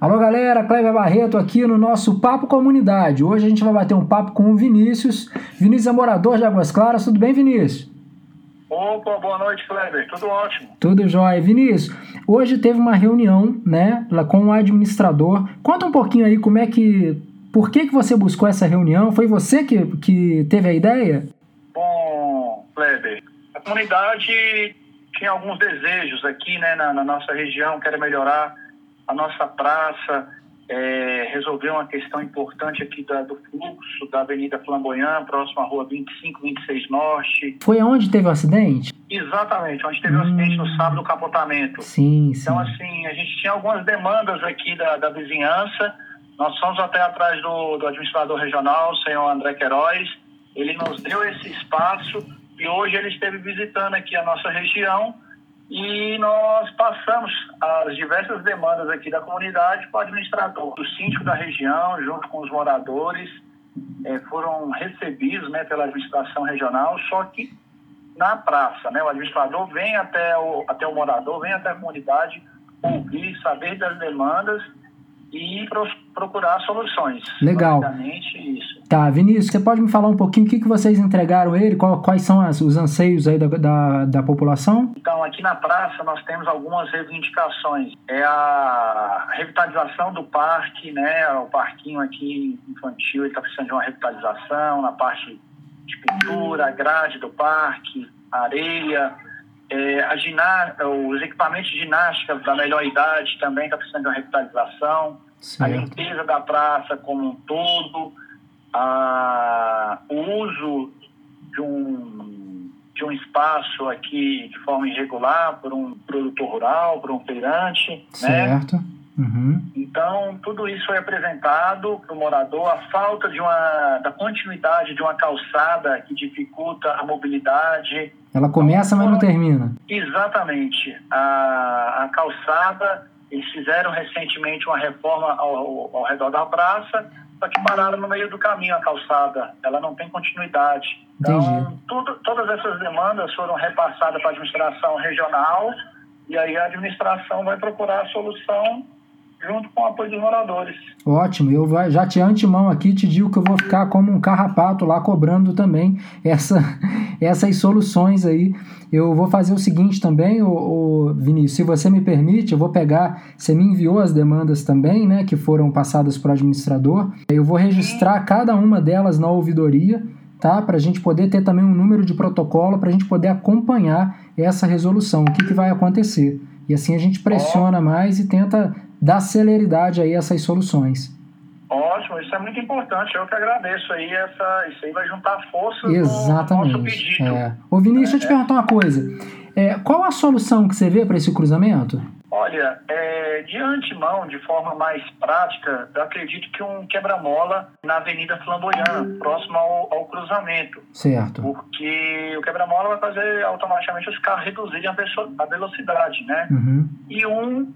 Alô galera, Cleber Barreto aqui no nosso Papo Comunidade. Hoje a gente vai bater um papo com o Vinícius. Vinícius é morador de Águas Claras. Tudo bem, Vinícius? Opa, boa noite, Kleber. Tudo ótimo. Tudo jóia. Vinícius, hoje teve uma reunião, né, com o administrador. Conta um pouquinho aí como é que. Por que, que você buscou essa reunião? Foi você que, que teve a ideia? Bom, Kleber, a comunidade tinha alguns desejos aqui, né, na, na nossa região, quer melhorar a nossa praça, é, resolver uma questão importante aqui da, do fluxo da Avenida Flamboyant, próximo à Rua 25, 26 Norte. Foi onde teve o acidente? Exatamente, onde teve o hum. acidente no sábado do capotamento. Sim, sim. Então, assim, a gente tinha algumas demandas aqui da, da vizinhança. Nós fomos até atrás do, do administrador regional, o senhor André Queiroz. Ele nos deu esse espaço e hoje ele esteve visitando aqui a nossa região e nós passamos as diversas demandas aqui da comunidade para o administrador. O síndico da região, junto com os moradores, é, foram recebidos né, pela administração regional, só que na praça. Né, o administrador vem até o, até o morador, vem até a comunidade, ouvir, saber das demandas e procurar soluções. Legal. isso. Tá, Vinícius, você pode me falar um pouquinho o que, que vocês entregaram ele, qual, quais são as, os anseios aí da, da, da, população? Então, aqui na praça nós temos algumas reivindicações. É a revitalização do parque, né? O parquinho aqui infantil está precisando de uma revitalização na parte de pintura, grade do parque, areia, é, a giná os equipamentos de ginástica da melhor idade também está precisando de uma revitalização. Certo. A limpeza da praça como um todo. A, o uso de um, de um espaço aqui de forma irregular por um produtor rural, por um feirante. Né? Certo. Né? Uhum. Então, tudo isso foi apresentado para o morador, a falta de uma, da continuidade de uma calçada que dificulta a mobilidade. Ela começa, então, mas não termina. Exatamente. A, a calçada, eles fizeram recentemente uma reforma ao, ao redor da praça, só que pararam no meio do caminho a calçada. Ela não tem continuidade. Então, tudo, todas essas demandas foram repassadas para a administração regional e aí a administração vai procurar a solução junto com o apoio dos moradores. Ótimo, eu já te antemão aqui te digo que eu vou ficar como um carrapato lá cobrando também essa, essas soluções aí. Eu vou fazer o seguinte também, o, Vinícius, se você me permite, eu vou pegar, você me enviou as demandas também, né, que foram passadas para o administrador, eu vou registrar Sim. cada uma delas na ouvidoria, tá, para a gente poder ter também um número de protocolo, para a gente poder acompanhar essa resolução, o que, que vai acontecer. E assim a gente pressiona mais e tenta dar celeridade aí a essas soluções. Ótimo, isso é muito importante. Eu que agradeço aí. Essa, isso aí vai juntar força Exatamente. no nosso pedido. É. Ô Vinícius, é, deixa eu te é. perguntar uma coisa. É, qual a solução que você vê para esse cruzamento? Olha, é, de antemão, de forma mais prática, eu acredito que um quebra-mola na Avenida Flamboyant, próximo ao, ao, cruzamento. Certo. Porque o quebra-mola vai fazer automaticamente os carros reduzirem a velocidade, né? Uhum. E um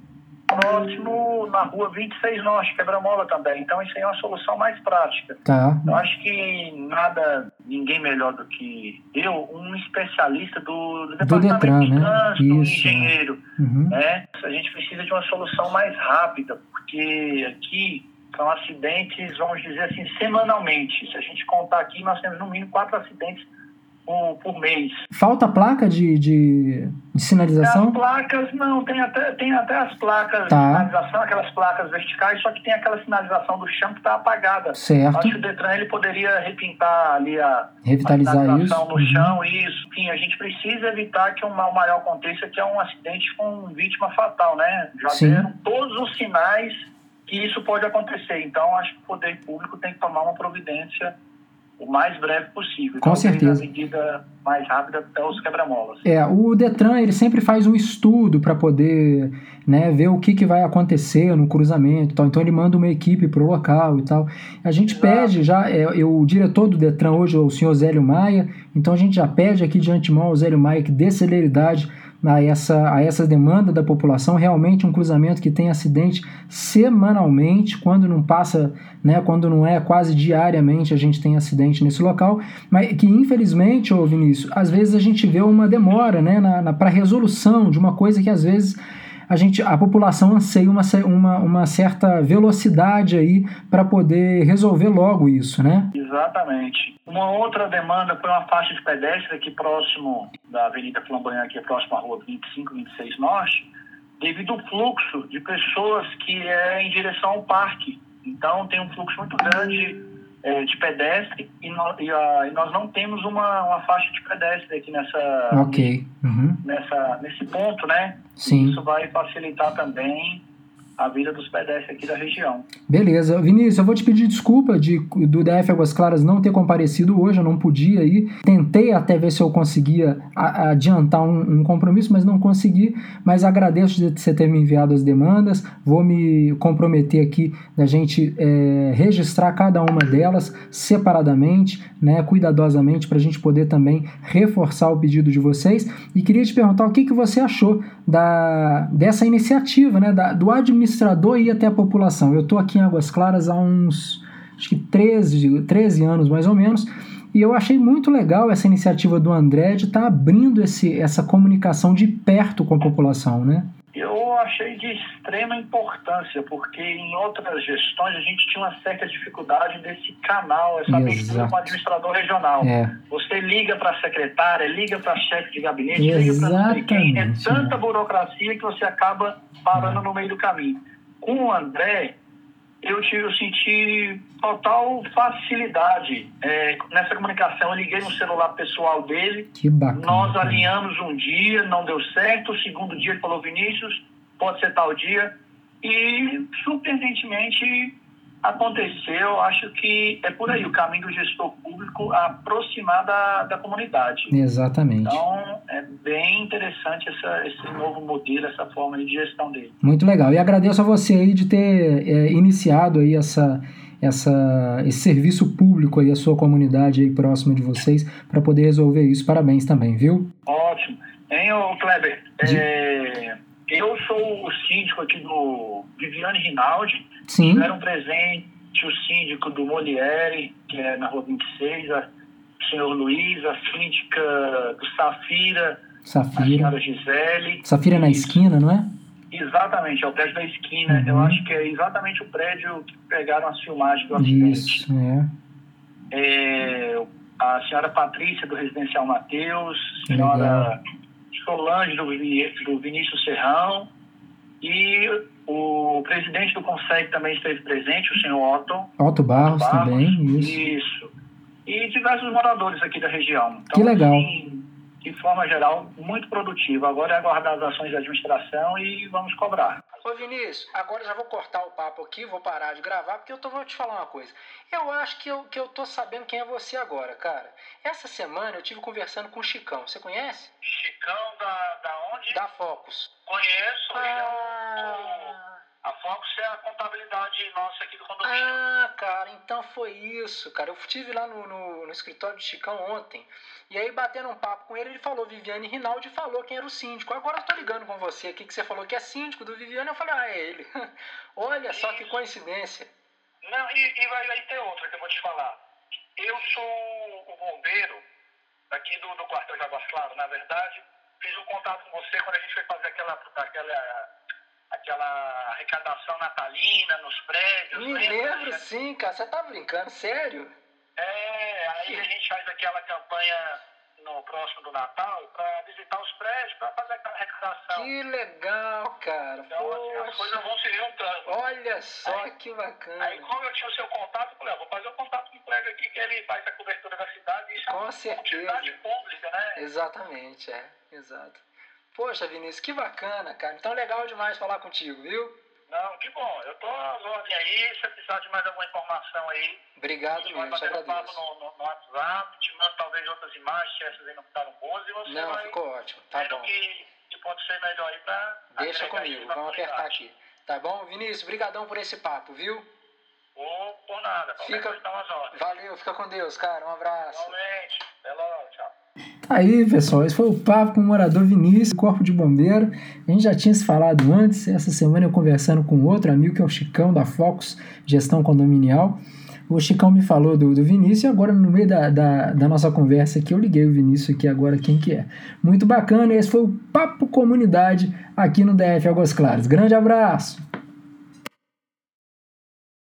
próximo na rua 26 Norte, quebra-mola também. Então isso aí é uma solução mais prática. Tá. Eu acho que nada, ninguém melhor do que eu, um especialista do, do departamento Detran, de né? trânsito, um engenheiro. Uhum. Né? A gente precisa de uma solução mais rápida, porque aqui são acidentes, vamos dizer assim, semanalmente. Se a gente contar aqui, nós temos no mínimo quatro acidentes por, por mês. Falta placa de, de, de, sinalização? As placas, não, tem até, tem até as placas tá. de sinalização, aquelas placas verticais, só que tem aquela sinalização do chão que está apagada. Certo. Acho que o Detran ele poderia repintar ali a, Revitalizar a sinalização isso. no uhum. chão, isso. Enfim, a gente precisa evitar que um mal maior aconteça, que é um acidente com vítima fatal, né? Já Sim. deram todos os sinais que isso pode acontecer. Então, acho que o poder público tem que tomar uma providência o mais breve possível. Com certeza. A medida mais rápida até os quebra-molas. É, o Detran ele sempre faz um estudo para poder né, ver o que, que vai acontecer no cruzamento tal. Então ele manda uma equipe para o local e tal. A gente Exato. pede já, é, é, o diretor do Detran hoje é o senhor Zélio Maia, então a gente já pede aqui de antemão ao Zélio Maia que dê celeridade a essa, a essa demanda da população, realmente um cruzamento que tem acidente semanalmente, quando não passa, né, quando não é quase diariamente a gente tem acidente nesse local, mas que infelizmente, ô Vinícius, às vezes a gente vê uma demora né, na, na para resolução de uma coisa que às vezes a gente, a população anseia uma, uma, uma certa velocidade aí para poder resolver logo isso, né? Exatamente. Uma outra demanda foi uma faixa de pedestre aqui próximo da Avenida Flamboyant, aqui próximo à rua 25, 26 Norte, devido ao fluxo de pessoas que é em direção ao parque. Então tem um fluxo muito grande de pedestre e, no, e, a, e, nós não temos uma, uma faixa de pedestre aqui nessa, okay. uhum. nessa nesse ponto, né? Sim. Isso vai facilitar também a vida dos pedestres aqui da região. Beleza. Vinícius, eu vou te pedir desculpa de, do DF Águas Claras não ter comparecido hoje, eu não podia ir. Tentei até ver se eu conseguia adiantar um, um, compromisso, mas não consegui. Mas agradeço de você ter me enviado as demandas. Vou me comprometer aqui da gente é, registrar cada uma delas separadamente, né, cuidadosamente, para a gente poder também reforçar o pedido de vocês. E queria te perguntar o que, que você achou da, dessa iniciativa, né, da, do administrador ir até a população. Eu estou aqui em Águas Claras há uns acho que 13, 13 anos mais ou menos, e eu achei muito legal essa iniciativa do André de estar tá abrindo esse, essa comunicação de perto com a população, né? Eu achei de extrema importância, porque em outras gestões a gente tinha uma certa dificuldade desse canal, essa abertura com o administrador regional. É. Você liga para a secretária, liga para chefe de gabinete, Exatamente. liga para quem. É tanta burocracia que você acaba parando é. no meio do caminho. Com o André, eu, tive, eu senti total facilidade é, nessa comunicação. Eu liguei no celular pessoal dele. Que bacana. Nós alinhamos um dia, não deu certo. O segundo dia ele falou, Vinícius, pode ser tal dia. E, surpreendentemente, aconteceu. Acho que é por aí o caminho do gestor público aproximar da, da comunidade. Exatamente. Então, bem interessante essa, esse novo modelo, essa forma de gestão dele. Muito legal. E agradeço a você aí de ter é, iniciado aí essa, essa, esse serviço público aí, a sua comunidade aí próxima de vocês, para poder resolver isso. Parabéns também, viu? Ótimo. Hein, ô Kleber? De... É, eu sou o síndico aqui do Viviane Rinaldi. Sim. Tiveram presente o síndico do Moliere, que é na rua 26, a, o senhor Luiz, a síndica do Safira, Safira. a senhora Gisele. Safira é na esquina, não é? Exatamente, é o prédio da esquina. Uhum. Eu acho que é exatamente o prédio que pegaram as filmagens do acidente. Isso, é. é a senhora Patrícia, do Residencial Mateus, senhora Legal. Solange, do, do Vinícius Serrão, e o presidente do Conselho também esteve presente, o senhor Otto. Otto Barros, Barros também, isso. Isso. E diversos moradores aqui da região. Então, que legal. Assim, de forma geral, muito produtivo. Agora é aguardar as ações da administração e vamos cobrar. Ô Vinícius, agora já vou cortar o papo aqui, vou parar de gravar, porque eu tô, vou te falar uma coisa. Eu acho que eu, que eu tô sabendo quem é você agora, cara. Essa semana eu tive conversando com o Chicão. Você conhece? Chicão da, da onde? Da Focus. Conheço. Ah... A Focus é a contabilidade nossa aqui do condomínio. Ah, cara, então foi isso, cara. Eu estive lá no, no, no, escritório do Chicão ontem. E aí, batendo um papo com ele, ele falou, Viviane Rinaldi falou quem era o síndico. Agora eu tô ligando com você aqui, que você falou que é síndico do Viviane. Eu falei, ah, é ele. Olha só que coincidência. Não, e, e vai aí ter outra que eu vou te falar. Eu sou o bombeiro aqui do, do quartel de Águas Claras, na verdade. Fiz um contato com você quando a gente foi fazer aquela, aquela aquela arrecadação natalina nos prédios. Me lembro, sim, cara. Você tá brincando, sério? É, aí a gente faz aquela campanha no próximo do Natal para visitar os prédios, para fazer aquela arrecadação. Que legal, cara. Então, assim, as coisas vão se juntando. Olha só aí, que bacana. Aí, como eu tinha o seu contato, eu falei, vou fazer o um contato com o colega aqui que ele faz a cobertura da cidade. Isso com é uma certeza. pública, né? Exatamente, é. Exato. Poxa, Vinícius, que bacana, cara. Então legal demais falar contigo, viu? Não, que bom. Eu tô às ordens aí. Se precisar de mais alguma informação aí. Obrigado mesmo, te agradeço. papo no, no, no, WhatsApp, te mando talvez outras imagens, se essas aí não ficaram boas, e você Não, vai ficou ótimo. Tá bom. Que, que pode ser melhor aí pra... Deixa comigo, vamos apertar aqui. Tá bom? Vinícius, brigadão por esse papo, viu? Ou por nada. Fica... Valeu, fica com Deus, cara. Um abraço. Igualmente. Tá aí, pessoal, esse foi o papo com o morador Vinícius, Corpo de Bombeiro. A gente já tinha se falado antes, essa semana eu conversando com outro amigo que é o Chicão da Focus Gestão Condominial. O Chicão me falou do, do Vinícius e agora no meio da, da, da, nossa conversa aqui eu liguei o Vinícius aqui agora quem que é. Muito bacana, esse foi o Papo Comunidade aqui no DF Águas Claras. Grande abraço!